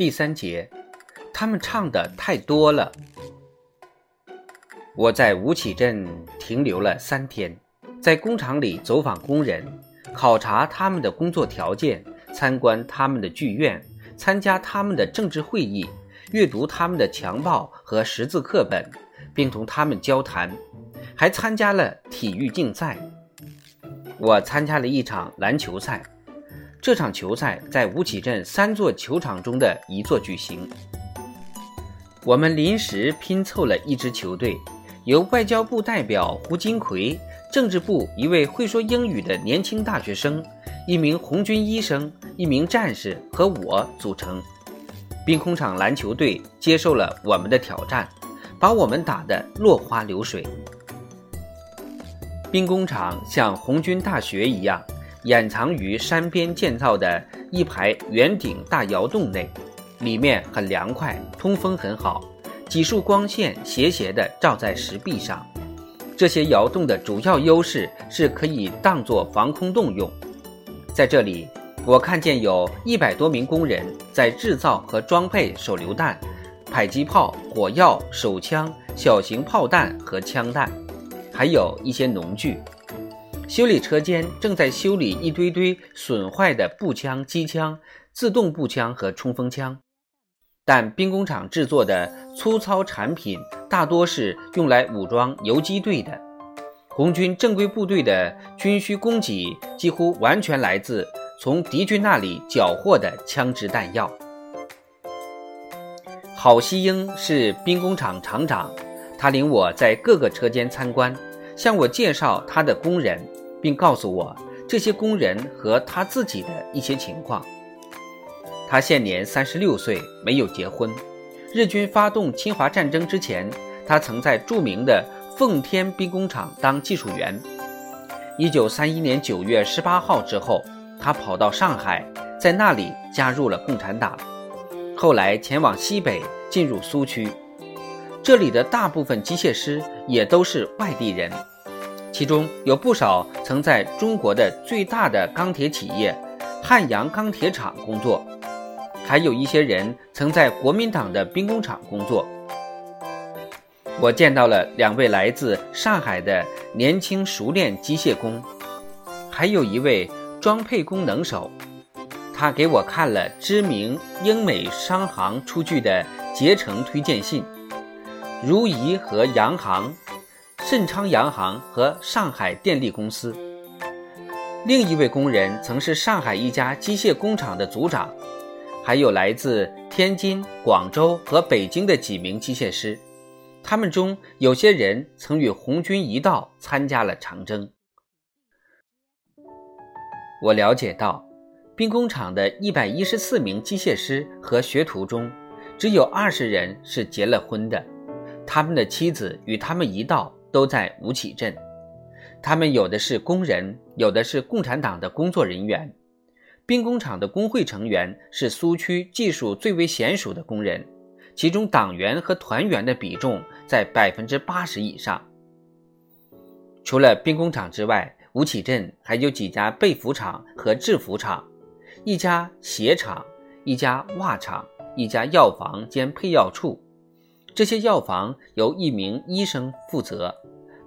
第三节，他们唱的太多了。我在吴起镇停留了三天，在工厂里走访工人，考察他们的工作条件，参观他们的剧院，参加他们的政治会议，阅读他们的强报和识字课本，并同他们交谈，还参加了体育竞赛。我参加了一场篮球赛，这场球赛在吴起镇三座球场中的一座举行。我们临时拼凑了一支球队，由外交部代表胡金奎、政治部一位会说英语的年轻大学生、一名红军医生、一名战士和我组成。兵工厂篮球队接受了我们的挑战，把我们打得落花流水。兵工厂像红军大学一样，掩藏于山边建造的一排圆顶大窑洞内，里面很凉快，通风很好，几束光线斜斜地照在石壁上。这些窑洞的主要优势是可以当作防空洞用。在这里，我看见有一百多名工人在制造和装配手榴弹、迫击炮、火药、手枪、小型炮弹和枪弹。还有一些农具，修理车间正在修理一堆堆损坏的步枪、机枪、自动步枪和冲锋枪。但兵工厂制作的粗糙产品大多是用来武装游击队的。红军正规部队的军需供给几乎完全来自从敌军那里缴获的枪支弹药。郝锡英是兵工厂厂长，他领我在各个车间参观。向我介绍他的工人，并告诉我这些工人和他自己的一些情况。他现年三十六岁，没有结婚。日军发动侵华战争之前，他曾在著名的奉天兵工厂当技术员。一九三一年九月十八号之后，他跑到上海，在那里加入了共产党。后来前往西北，进入苏区。这里的大部分机械师也都是外地人。其中有不少曾在中国的最大的钢铁企业汉阳钢铁厂工作，还有一些人曾在国民党的兵工厂工作。我见到了两位来自上海的年轻熟练机械工，还有一位装配工能手。他给我看了知名英美商行出具的捷成推荐信，如怡和洋行。盛昌洋行和上海电力公司。另一位工人曾是上海一家机械工厂的组长，还有来自天津、广州和北京的几名机械师。他们中有些人曾与红军一道参加了长征。我了解到，兵工厂的一百一十四名机械师和学徒中，只有二十人是结了婚的，他们的妻子与他们一道。都在吴起镇，他们有的是工人，有的是共产党的工作人员。兵工厂的工会成员是苏区技术最为娴熟的工人，其中党员和团员的比重在百分之八十以上。除了兵工厂之外，吴起镇还有几家被服厂和制服厂，一家鞋厂，一家袜厂，一家药房兼配药处。这些药房由一名医生负责，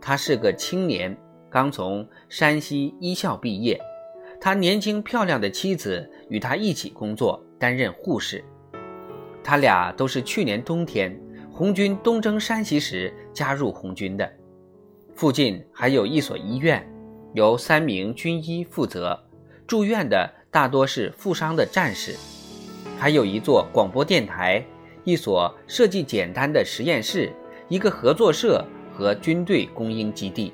他是个青年，刚从山西医校毕业。他年轻漂亮的妻子与他一起工作，担任护士。他俩都是去年冬天红军东征山西时加入红军的。附近还有一所医院，由三名军医负责，住院的大多是负伤的战士。还有一座广播电台。一所设计简单的实验室，一个合作社和军队供应基地。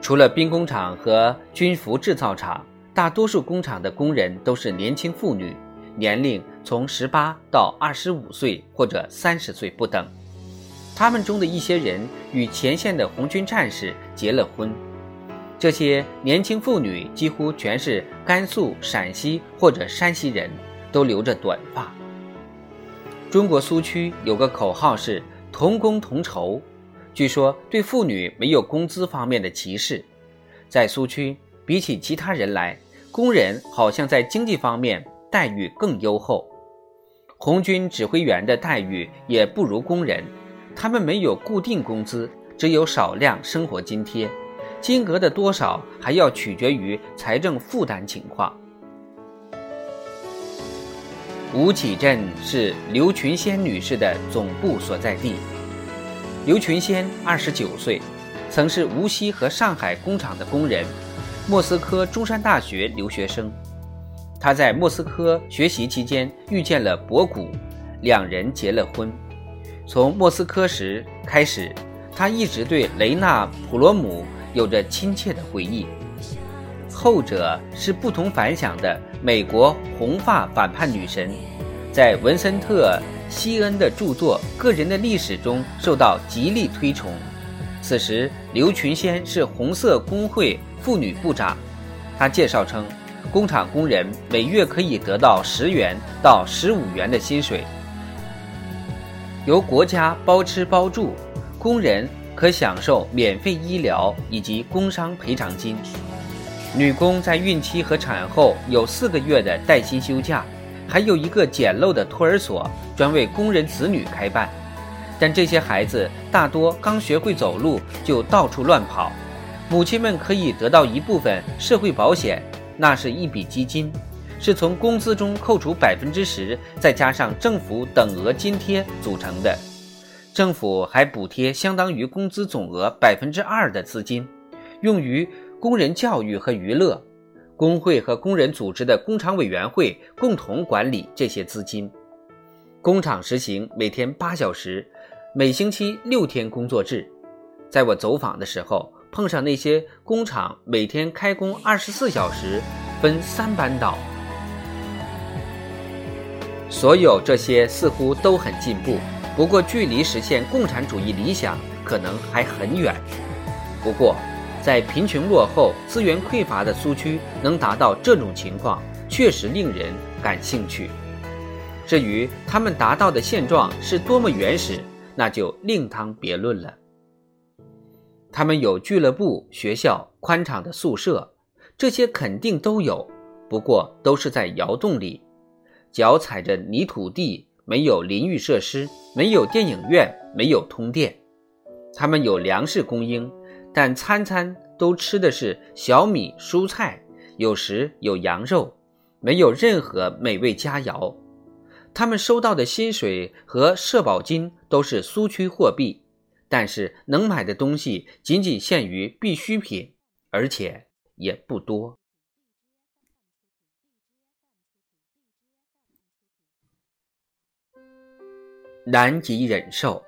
除了兵工厂和军服制造厂，大多数工厂的工人都是年轻妇女，年龄从十八到二十五岁或者三十岁不等。他们中的一些人与前线的红军战士结了婚。这些年轻妇女几乎全是甘肃、陕西或者山西人。都留着短发。中国苏区有个口号是“同工同酬”，据说对妇女没有工资方面的歧视。在苏区，比起其他人来，工人好像在经济方面待遇更优厚。红军指挥员的待遇也不如工人，他们没有固定工资，只有少量生活津贴，金额的多少还要取决于财政负担情况。吴起镇是刘群仙女士的总部所在地。刘群仙二十九岁，曾是无锡和上海工厂的工人，莫斯科中山大学留学生。他在莫斯科学习期间遇见了博古，两人结了婚。从莫斯科时开始，他一直对雷纳·普罗姆有着亲切的回忆。后者是不同凡响的美国红发反叛女神，在文森特·希恩的著作《个人的历史》中受到极力推崇。此时，刘群仙是红色工会妇女部长。他介绍称，工厂工人每月可以得到十元到十五元的薪水，由国家包吃包住，工人可享受免费医疗以及工伤赔偿金。女工在孕期和产后有四个月的带薪休假，还有一个简陋的托儿所专为工人子女开办。但这些孩子大多刚学会走路就到处乱跑，母亲们可以得到一部分社会保险，那是一笔基金，是从工资中扣除百分之十，再加上政府等额津贴组成的。政府还补贴相当于工资总额百分之二的资金，用于。工人教育和娱乐，工会和工人组织的工厂委员会共同管理这些资金。工厂实行每天八小时，每星期六天工作制。在我走访的时候，碰上那些工厂每天开工二十四小时，分三班倒。所有这些似乎都很进步，不过距离实现共产主义理想可能还很远。不过。在贫穷落后、资源匮乏的苏区，能达到这种情况，确实令人感兴趣。至于他们达到的现状是多么原始，那就另当别论了。他们有俱乐部、学校、宽敞的宿舍，这些肯定都有，不过都是在窑洞里，脚踩着泥土地，没有淋浴设施，没有电影院，没有通电。他们有粮食供应。但餐餐都吃的是小米、蔬菜，有时有羊肉，没有任何美味佳肴。他们收到的薪水和社保金都是苏区货币，但是能买的东西仅仅限于必需品，而且也不多，难以忍受。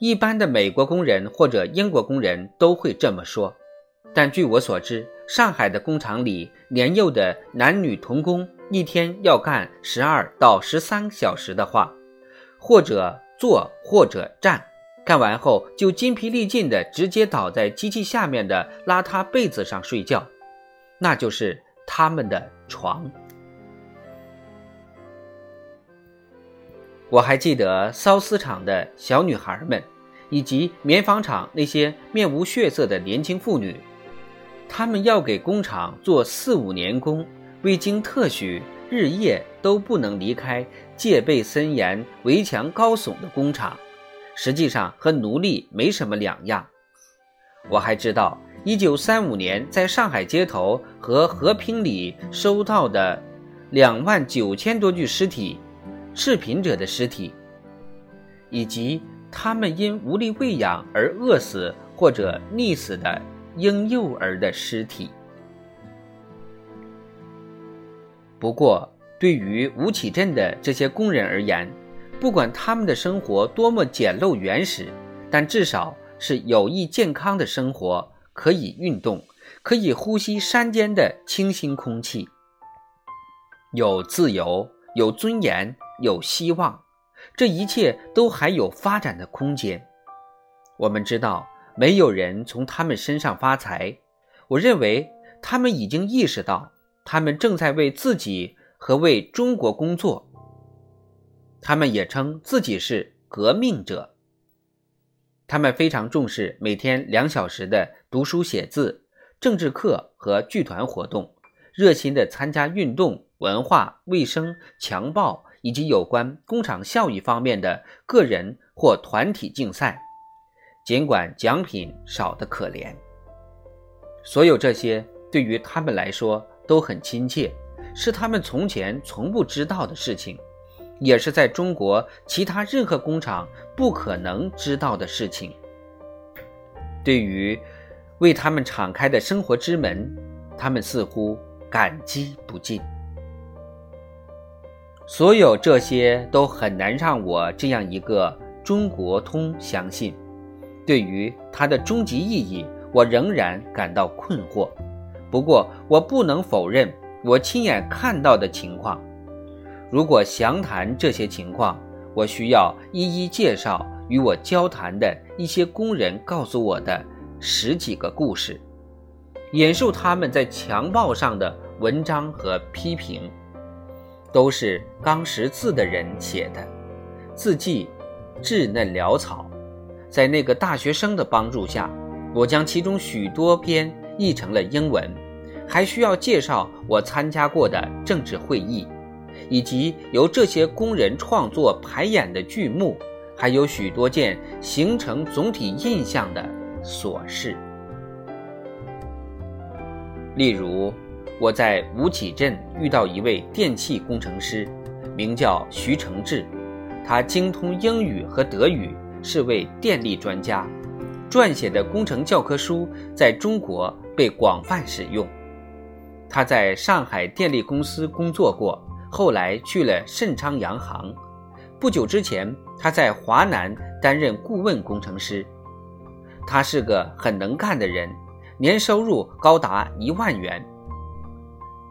一般的美国工人或者英国工人都会这么说，但据我所知，上海的工厂里年幼的男女童工一天要干十二到十三小时的话，或者坐或者站，干完后就筋疲力尽的直接倒在机器下面的邋遢被子上睡觉，那就是他们的床。我还记得缫丝厂的小女孩们，以及棉纺厂那些面无血色的年轻妇女，她们要给工厂做四五年工，未经特许，日夜都不能离开戒备森严、围墙高耸的工厂，实际上和奴隶没什么两样。我还知道，一九三五年在上海街头和和平里收到的两万九千多具尸体。赤贫者的尸体，以及他们因无力喂养而饿死或者溺死的婴幼儿的尸体。不过，对于吴起镇的这些工人而言，不管他们的生活多么简陋原始，但至少是有益健康的生活，可以运动，可以呼吸山间的清新空气，有自由，有尊严。有希望，这一切都还有发展的空间。我们知道，没有人从他们身上发财。我认为，他们已经意识到，他们正在为自己和为中国工作。他们也称自己是革命者。他们非常重视每天两小时的读书写字、政治课和剧团活动，热心地参加运动、文化、卫生、强暴以及有关工厂效益方面的个人或团体竞赛，尽管奖品少得可怜。所有这些对于他们来说都很亲切，是他们从前从不知道的事情，也是在中国其他任何工厂不可能知道的事情。对于为他们敞开的生活之门，他们似乎感激不尽。所有这些都很难让我这样一个中国通相信。对于它的终极意义，我仍然感到困惑。不过，我不能否认我亲眼看到的情况。如果详谈这些情况，我需要一一介绍与我交谈的一些工人告诉我的。十几个故事，引述他们在墙报上的文章和批评，都是刚识字的人写的，字迹稚嫩潦草。在那个大学生的帮助下，我将其中许多篇译成了英文。还需要介绍我参加过的政治会议，以及由这些工人创作排演的剧目，还有许多件形成总体印象的。琐事，例如，我在吴起镇遇到一位电气工程师，名叫徐承志，他精通英语和德语，是位电力专家，撰写的工程教科书在中国被广泛使用。他在上海电力公司工作过，后来去了盛昌洋行。不久之前，他在华南担任顾问工程师。他是个很能干的人，年收入高达一万元。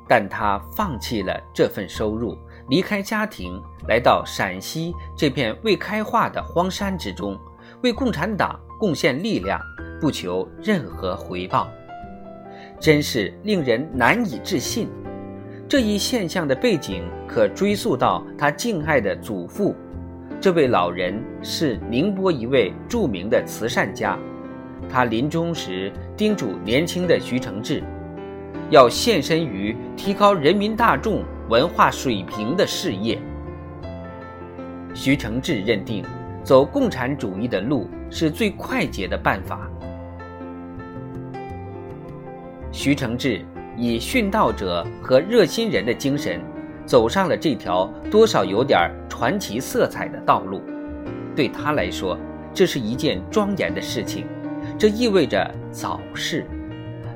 但他放弃了这份收入，离开家庭，来到陕西这片未开化的荒山之中，为共产党贡献力量，不求任何回报，真是令人难以置信。这一现象的背景可追溯到他敬爱的祖父，这位老人是宁波一位著名的慈善家。他临终时叮嘱年轻的徐承志，要献身于提高人民大众文化水平的事业。徐承志认定，走共产主义的路是最快捷的办法。徐承志以殉道者和热心人的精神，走上了这条多少有点传奇色彩的道路。对他来说，这是一件庄严的事情。这意味着早逝，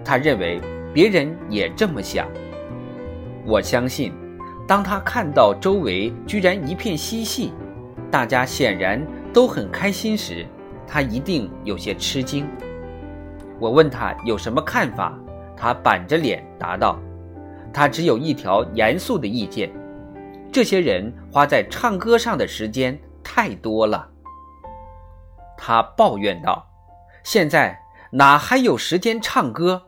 他认为别人也这么想。我相信，当他看到周围居然一片嬉戏，大家显然都很开心时，他一定有些吃惊。我问他有什么看法，他板着脸答道：“他只有一条严肃的意见，这些人花在唱歌上的时间太多了。”他抱怨道。现在哪还有时间唱歌？